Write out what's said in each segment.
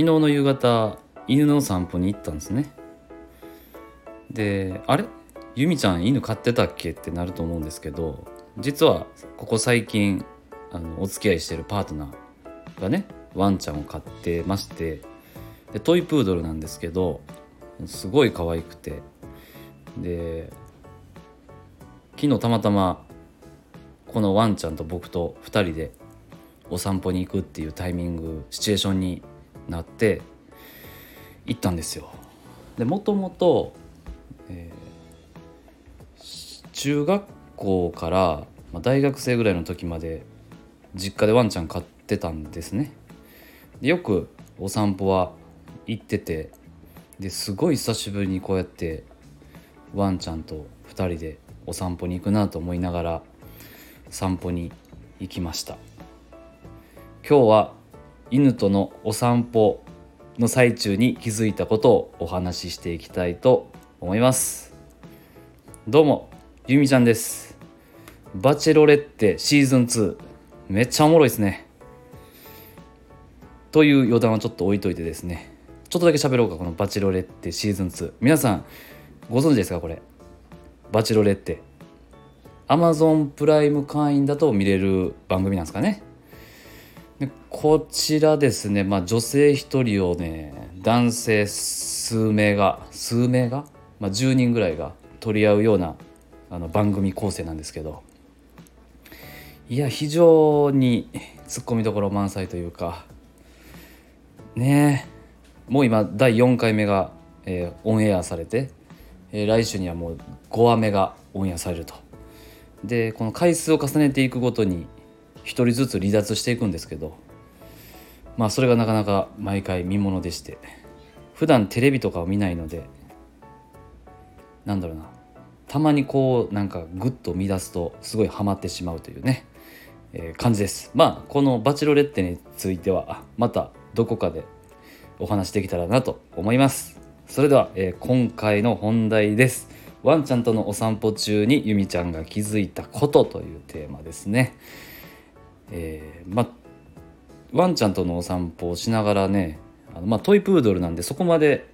昨日の夕方犬の散歩に行ったんですね。であれ？由美ちゃん犬飼ってたっけ？ってなると思うんですけど実はここ最近あのお付き合いしてるパートナーがねワンちゃんを飼ってましてでトイプードルなんですけどすごい可愛くてで昨日たまたまこのワンちゃんと僕と2人でお散歩に行くっていうタイミングシチュエーションになって行ったんですよ。でもともと、え、中学校から、大学生ぐらいの時まで実家でワンちゃん飼ってたんですね。でよくお散歩は行っててですごい久しぶりにこうやってワンちゃんと2人でお散歩に行くなと思いながら散歩に行きました今日は犬とのお散歩の最中に気づいたことをお話ししていきたいと思います。どうもゆみちゃんです。バチェロレッテシーズン2めっちゃおもろいですね。という余談はちょっと置いといてですね。ちょっとだけ喋ろうかこのバチェロレッテシーズン2皆さんご存知ですかこれ？バチェロレッテ。アマゾンプライム会員だと見れる番組なんですかね。でこちらですね、まあ、女性1人をね男性数名が数名が、まあ、10人ぐらいが取り合うようなあの番組構成なんですけど。いや非常にツッコミどころ満載というか。ね。もう今第4回目が、えー、オンエアされて、えー、来週にはもう5話目がオンエアされると。でこの回数を重ねていくごとに1人ずつ離脱していくんですけどまあそれがなかなか毎回見ものでして普段テレビとかを見ないのでなんだろうなたまにこうなんかグッと乱すとすごいハマってしまうというね、えー、感じです。まあこのバチロレッテについてはまたどこかでお話できたらなと思います。それでは、えー、今回の本題です。ワンちゃんとのお散歩中にゆみちゃんが気づいたことというテーマですね。えー、まあワンちゃんとのお散歩をしながらねあの、まあトイプードルなんでそこまで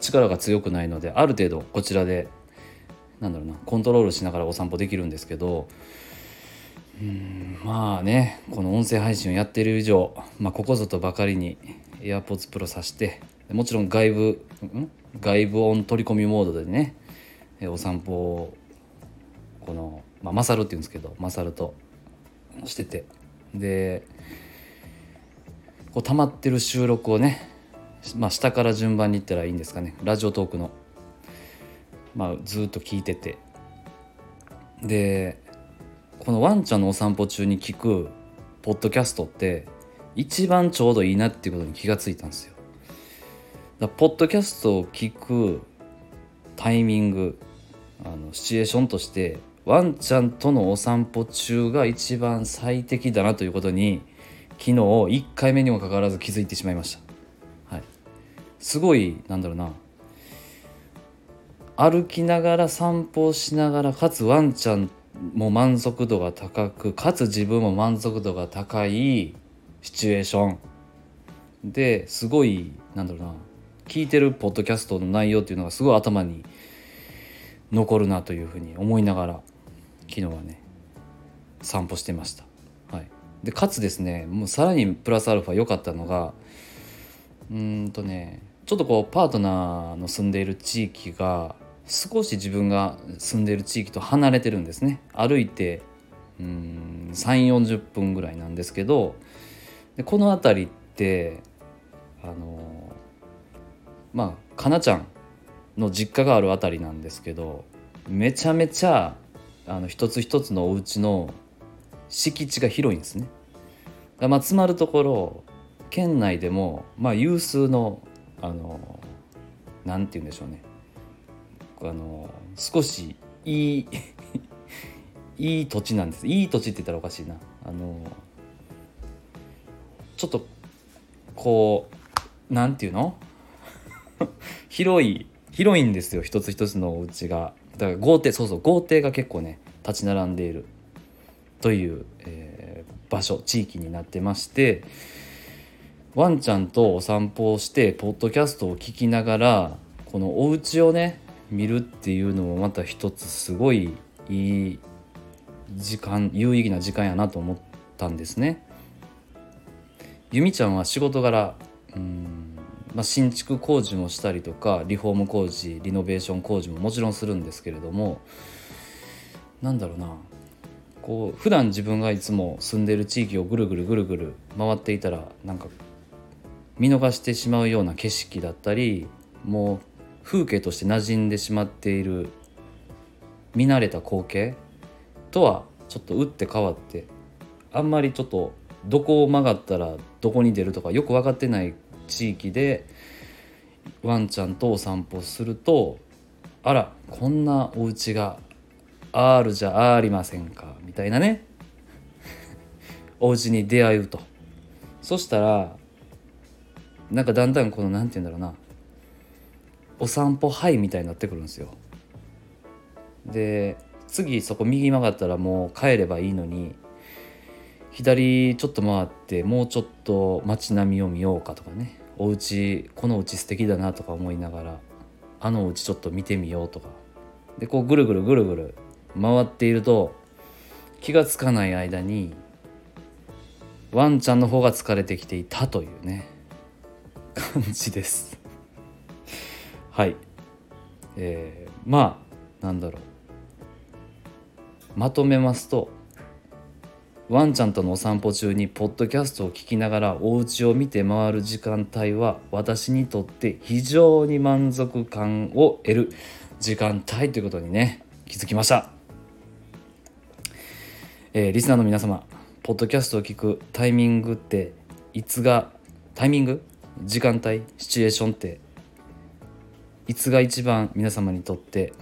力が強くないのである程度こちらでなんだろうなコントロールしながらお散歩できるんですけどうんまあねこの音声配信をやっている以上、まあ、ここぞとばかりに AirPods Pro さしてもちろん外部外部音取り込みモードでねお散歩をこの、まあ、マサルって言うんですけどマサルとしてて。でこう溜まってる収録をね、まあ、下から順番にいったらいいんですかね。ラジオトークの、まあ、ずっと聞いてて。でこのワンちゃんのお散歩中に聞くポッドキャストって一番ちょうどいいなっていうことに気がついたんですよ。だポッドキャストを聞くタイミングあのシチュエーションとしてワンちゃんとのお散歩中が一番最適だなということに昨日1回目にもかかわらず気づいてしまいました、はい、すごいなんだろうな。歩きながら散歩をしながらかつワンちゃんも満足度が高くかつ自分も満足度が高いシチュエーション。ですごいなんだろうな。聞いてるポッドキャストの内容っていうのがすごい頭に残るなというふうに思いながら昨日はね散歩してました。はい、でかつですねもうさらにプラスアルファ良かったのがうんとねちょっとこうパートナーの住んでいる地域が少し自分が住んでいる地域と離れてるんですね歩いてうん3 4 0分ぐらいなんですけどでこの辺りってあのまあかなちゃんの実家がある辺りなんですけどめちゃめちゃあの一つ一つのお家の敷地が広いんですね。まあ、つまるところ県内でも、まあ、有数のあのなんて言うんでしょうね。あの少しいい いい土地なんです。いい土地って言ったらおかしいな。あのちょっとこうなんていうの？広い広いんですよ。一つ一つのお家が。だから豪邸そうそう豪邸が結構ね立ち並んでいるという、えー、場所地域になってましてワンちゃんとお散歩をしてポッドキャストを聞きながらこのお家をね見るっていうのもまた一つすごいいい時間有意義な時間やなと思ったんですね。ゆみちゃんは仕事柄うんまあ、新築工事もしたりとかリフォーム工事リノベーション工事ももちろんするんですけれどもなんだろうな。こう普段自分がいつも住んでる地域をぐるぐるぐるぐる回っていたらなんか見逃してしまうような景色だったりもう風景として馴染んでしまっている見慣れた光景とはちょっと打って変わってあんまりちょっとどこを曲がったらどこに出るとかよく分かってない地域でワンちゃんとお散歩するとあらこんなお家があるじゃありませんかみたいなね。お家に出会うと。そしたらなんかだんだんこの何て言うんだろうな。お散歩ハイみたいになってくるんですよ。で次そこ右曲がったらもう帰ればいいのに左ちょっと回ってもうちょっと街並みを見ようかとかね。お家このお家素敵だなとか思いながらあのお家ちょっと見てみようとか。でこうぐるぐるぐるぐる回っていると気が付かない間にワンちゃんの方が疲れてきていたというね感じです。はい。えー、まあなんだろう。まとめますとワンちゃんとのお散歩中にポッドキャストを聞きながらお家を見て回る時間帯は私にとって非常に満足感を得る時間帯ということにね気づきました、えー、リスナーの皆様ポッドキャストを聞くタイミングっていつがタイミング？時間帯？シチュエーションっていつが一番皆様にとって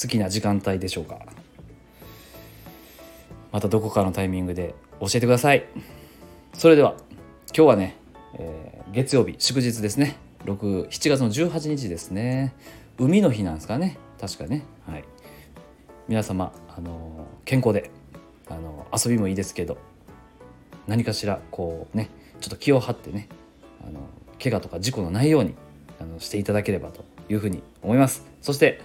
好きな時間帯でしょうか？またどこかのタイミングで教えてください。それでは今日はね、えー、月曜日祝日ですね。6 7月の18日ですね。海の日なんですかね。確かね。はい。皆様あの健康であの遊びもいいですけど何かしらこうねちょっと気を張ってねあの怪我とか事故のないようにあのしていただければというふうに思います。そして、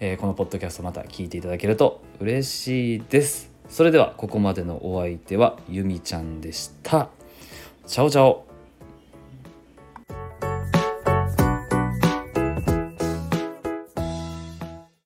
えー、このポッドキャストまた聞いていただけると嬉しいです。それではここまでのお相手はゆみちゃんでした。チャオチャオ